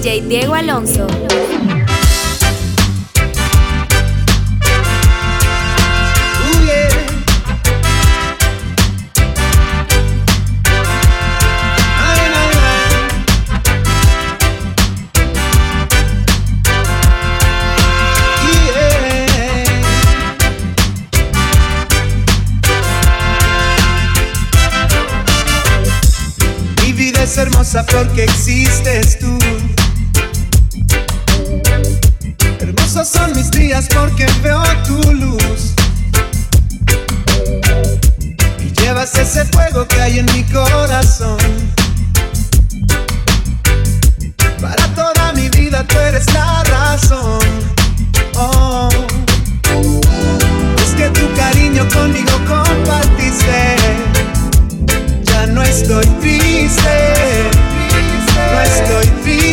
DJ Diego Alonso. hermosa flor que existes tú. Son mis días porque veo tu luz. Y llevas ese fuego que hay en mi corazón. Para toda mi vida tú eres la razón. Oh. Es que tu cariño conmigo compartiste no estoy triste, no estoy triste.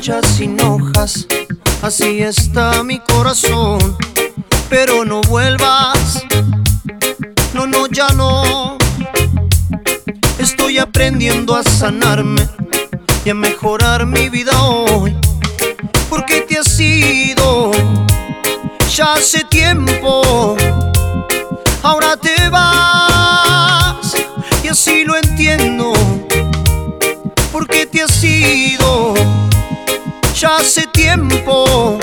Sin hojas, así está mi corazón. Pero no vuelvas, no, no, ya no. Estoy aprendiendo a sanarme y a mejorar mi vida hoy. Porque te has ido ya hace tiempo, ahora te vas y así lo entiendo. Porque te has ido ya hace tiempo.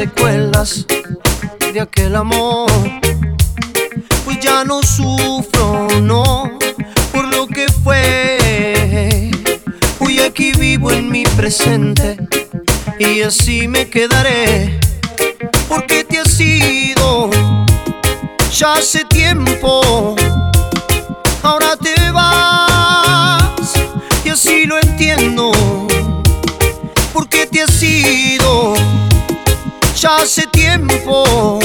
Secuelas de aquel amor. Pues ya no sufro, no, por lo que fue. Hoy aquí vivo en mi presente y así me quedaré. Porque te has ido, Ya hace tiempo, tiempo,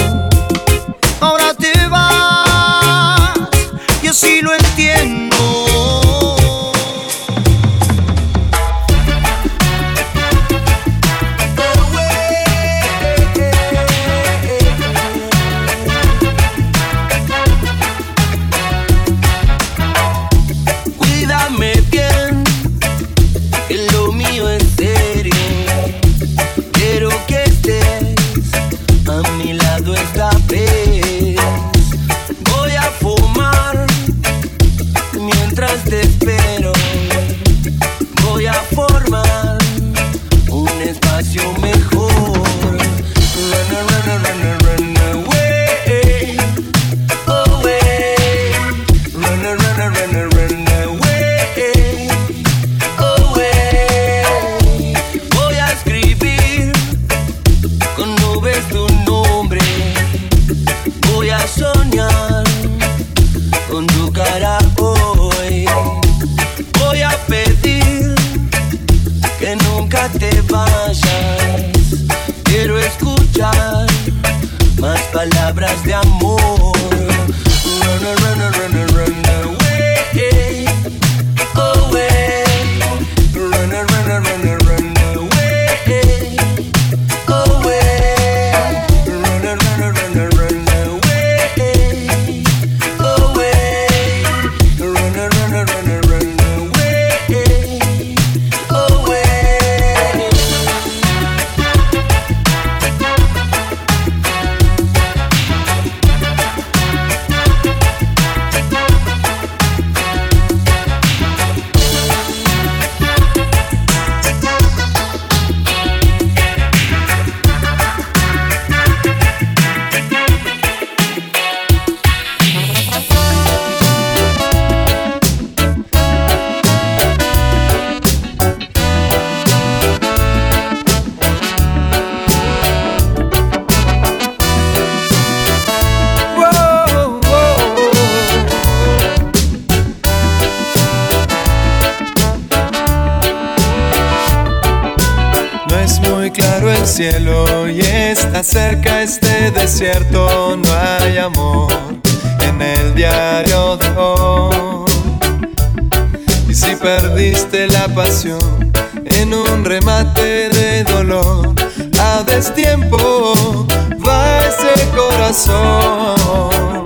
Y si perdiste la pasión en un remate de dolor, a destiempo va ese corazón.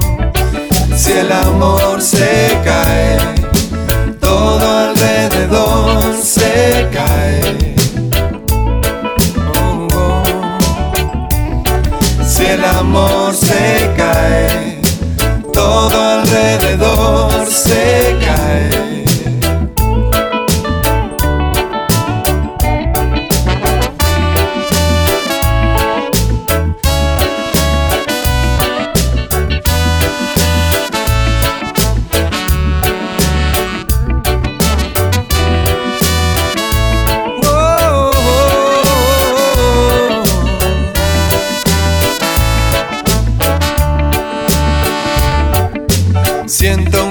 Si el amor se cae, todo alrededor se cae. El amor se cae, todo alrededor se cae.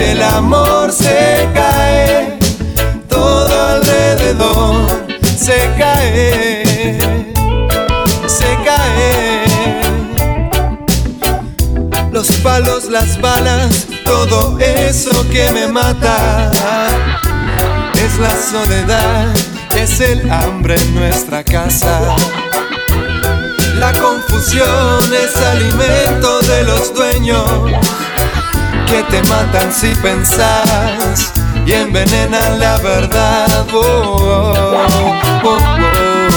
El amor se cae, todo alrededor se cae, se cae. Los palos, las balas, todo eso que me mata. Es la soledad, es el hambre en nuestra casa. La confusión es alimento de los dueños que te matan si pensás y envenenan la verdad. Oh, oh, oh,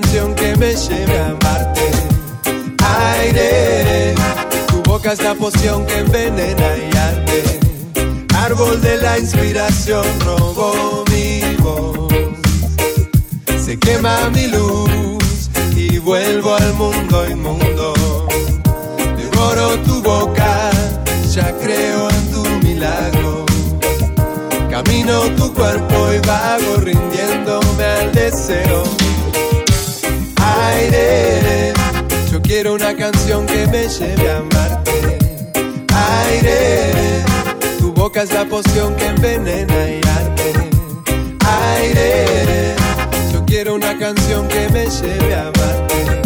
canción que me lleve a amarte. Aire, tu boca es la poción que envenena y arde. Árbol de la inspiración Aire boca es la poción que envenena y arde. Aire, yo quiero una canción que me lleve a amarte.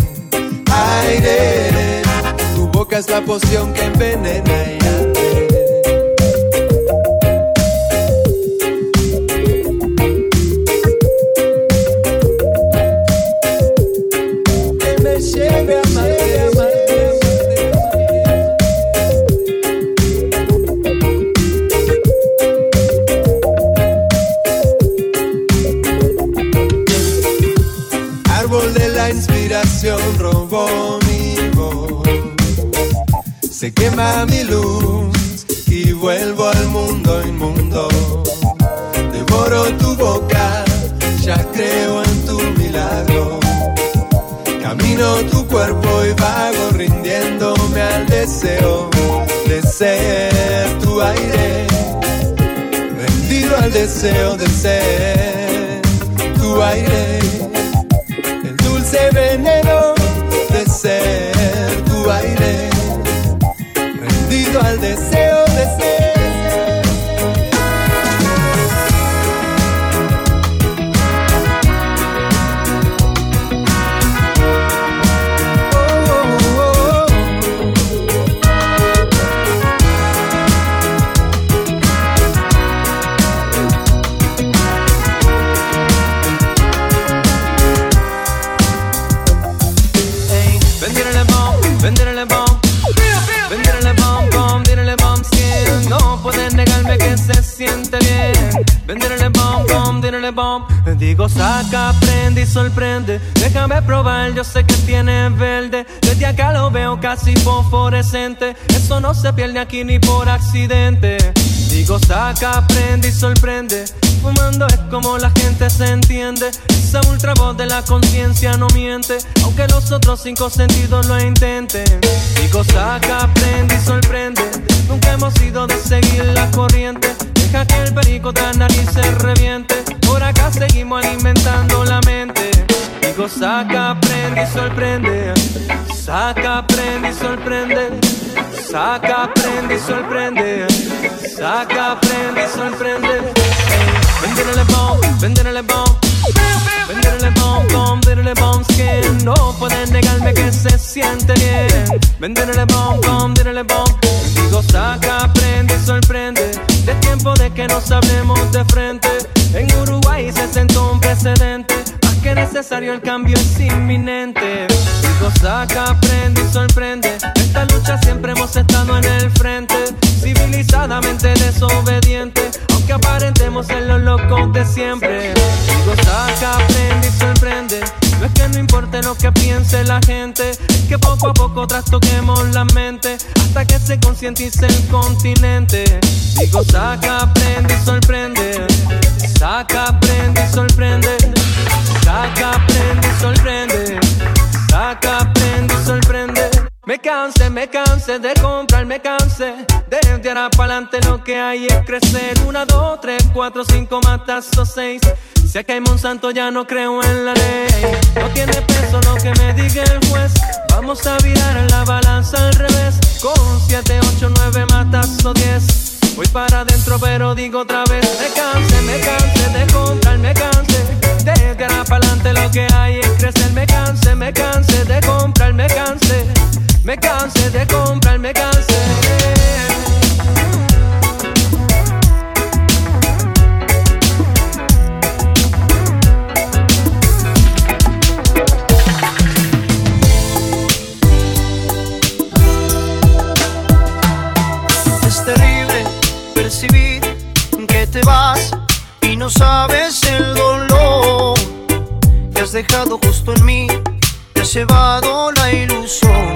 Aire, tu boca es la poción que envenena y arde. Deseo de ser tu aire. Rendido al deseo de ser tu aire dulce veneno de ser tu aire, rendido al deseo Digo, saca, prende y sorprende. Déjame probar, yo sé que tiene verde. Desde acá lo veo casi fosforescente. Eso no se pierde aquí ni por accidente. Digo, saca, prende y sorprende. Fumando es como la gente se entiende. Esa ultra voz de la conciencia no miente. Aunque los otros cinco sentidos lo intenten. Digo, saca, prende y sorprende. Nunca hemos ido de seguir la corriente. Deja que el perico la nariz se reviente. Por acá seguimos alimentando la mente. Digo, saca, aprende y sorprende. Saca, aprende y sorprende. Saca, aprende y sorprende. Saca, aprende y sorprende. Vendele bomb, vendele bomb. Vendele bomb, bomb, vendele bomb skin. No pueden negarme que se siente bien. Vendele bomb, bomb, vendele bomb. Digo, saca, aprende y sorprende. De tiempo de que nos hablemos de frente. En Uruguay se sentó un precedente. Más que necesario, el cambio es inminente. Digo, saca, aprende y sorprende. Esta lucha siempre hemos estado en el frente. Civilizadamente desobediente. Aunque aparentemos ser los locos de siempre. Digo, saca, aprende y sorprende. No es que no importe lo que piense la gente, es que poco a poco trastoquemos la mente hasta que se concientice el continente. Digo, saca, aprende y sorprende. Canse, me canse de comprar, me canse de ahora para adelante lo que hay es crecer. Una, dos, tres, cuatro, cinco, matazos, seis. Si acá hay Monsanto ya no creo en la ley. No tiene peso lo que me diga el juez. Vamos a virar la balanza al revés. Con siete, ocho, nueve, matazo, diez. Voy para adentro, pero digo otra vez: Me canse, me canse de comprar, me canse. De ahora para adelante lo que hay es crecer. Me canse, me canse de comprar, me canse. Me cansé de comprar, me cansé. Es terrible percibir que te vas y no sabes el dolor que has dejado justo en mí. Te has llevado la ilusión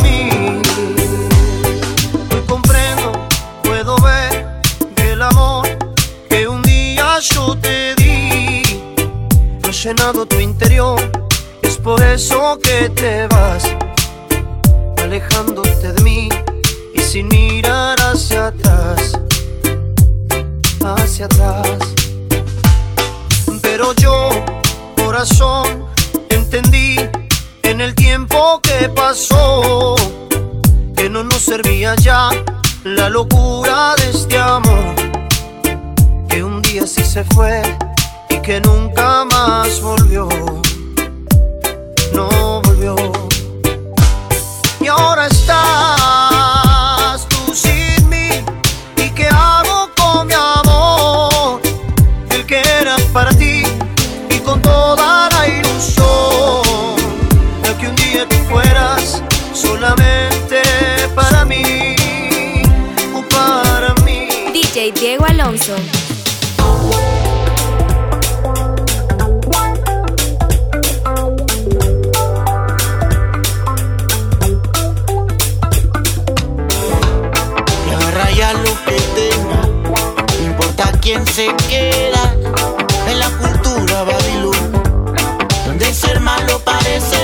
Yo te di no llenado tu interior. Es por eso que te vas alejándote de mí y sin mirar hacia atrás, hacia atrás. Pero yo, corazón, entendí en el tiempo que pasó que no nos servía ya la locura de este amor. Que un día sí se fue y que nunca más volvió. No volvió. Y ahora estás tú sin mí. ¿Y qué hago con mi amor? El que era para ti y con toda la ilusión de que un día tú fueras solamente para mí o para mí. DJ Diego Alonso. Se queda en la cultura Babilón, donde ser malo parece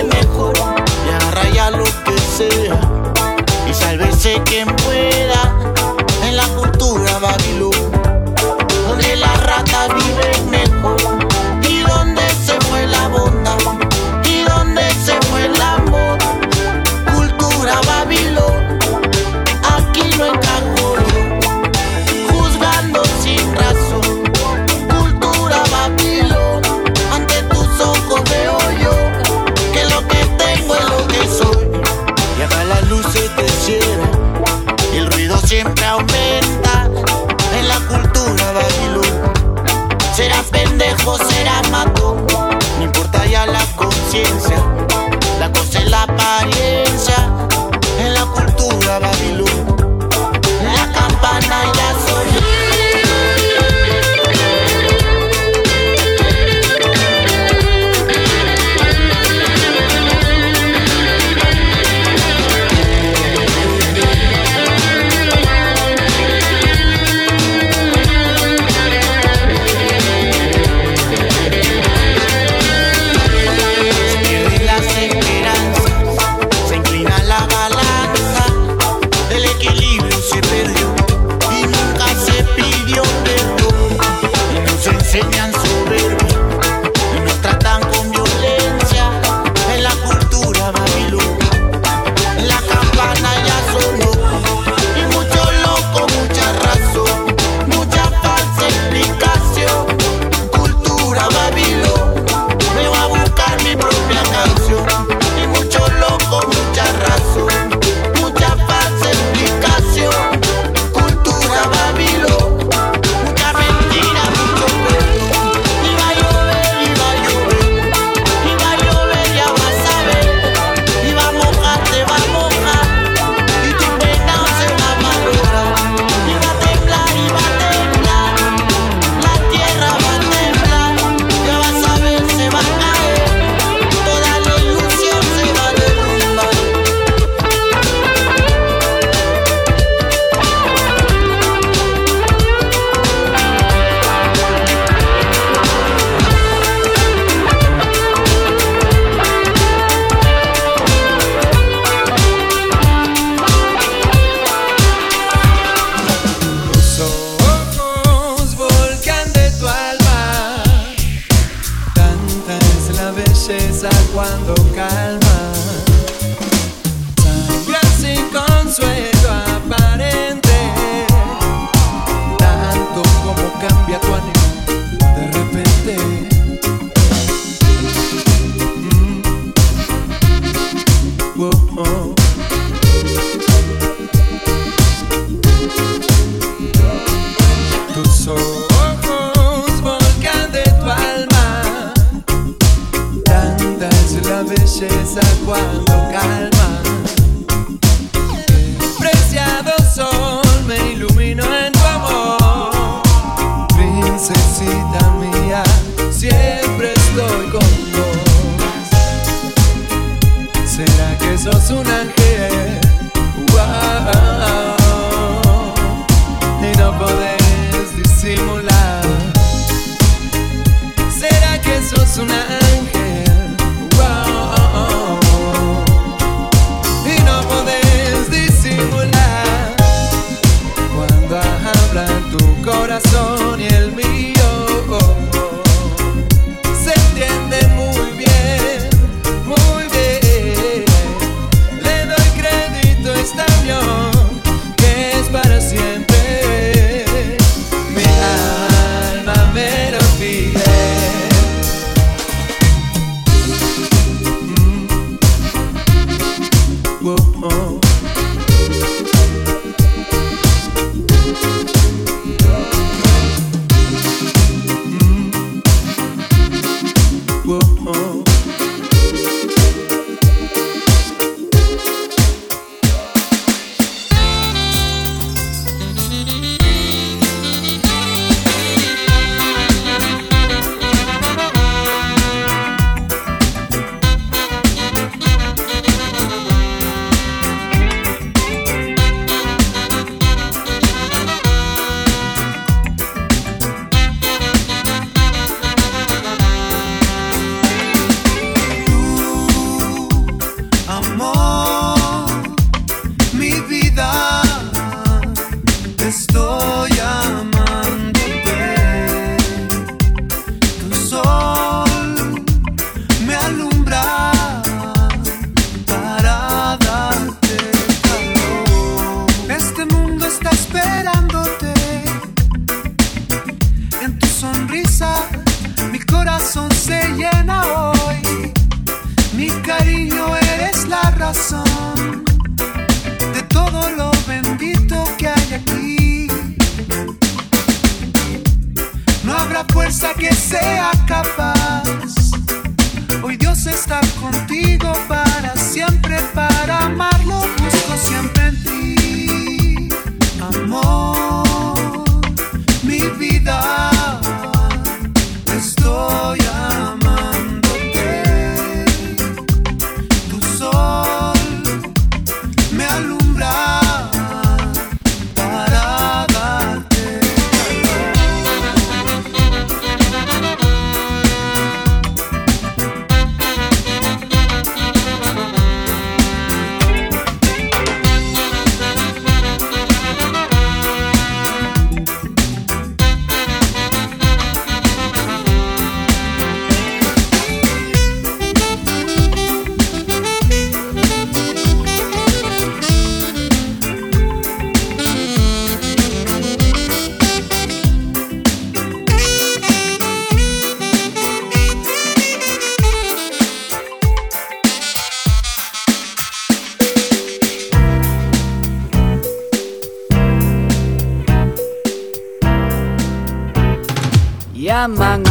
llaman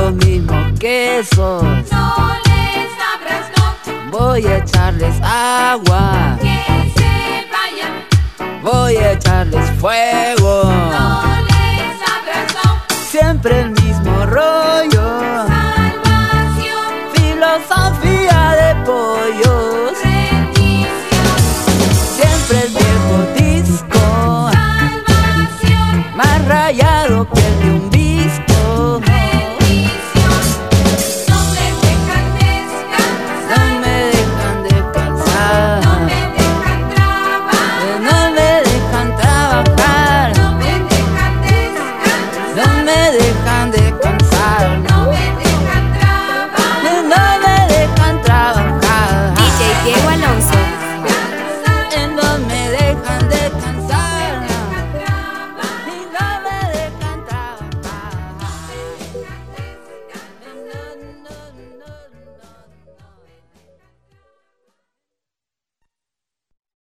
lo mismo quesos, les abras. Voy a echarles agua. Que se vayan. Voy a echarles fuego. Siempre el mismo rollo.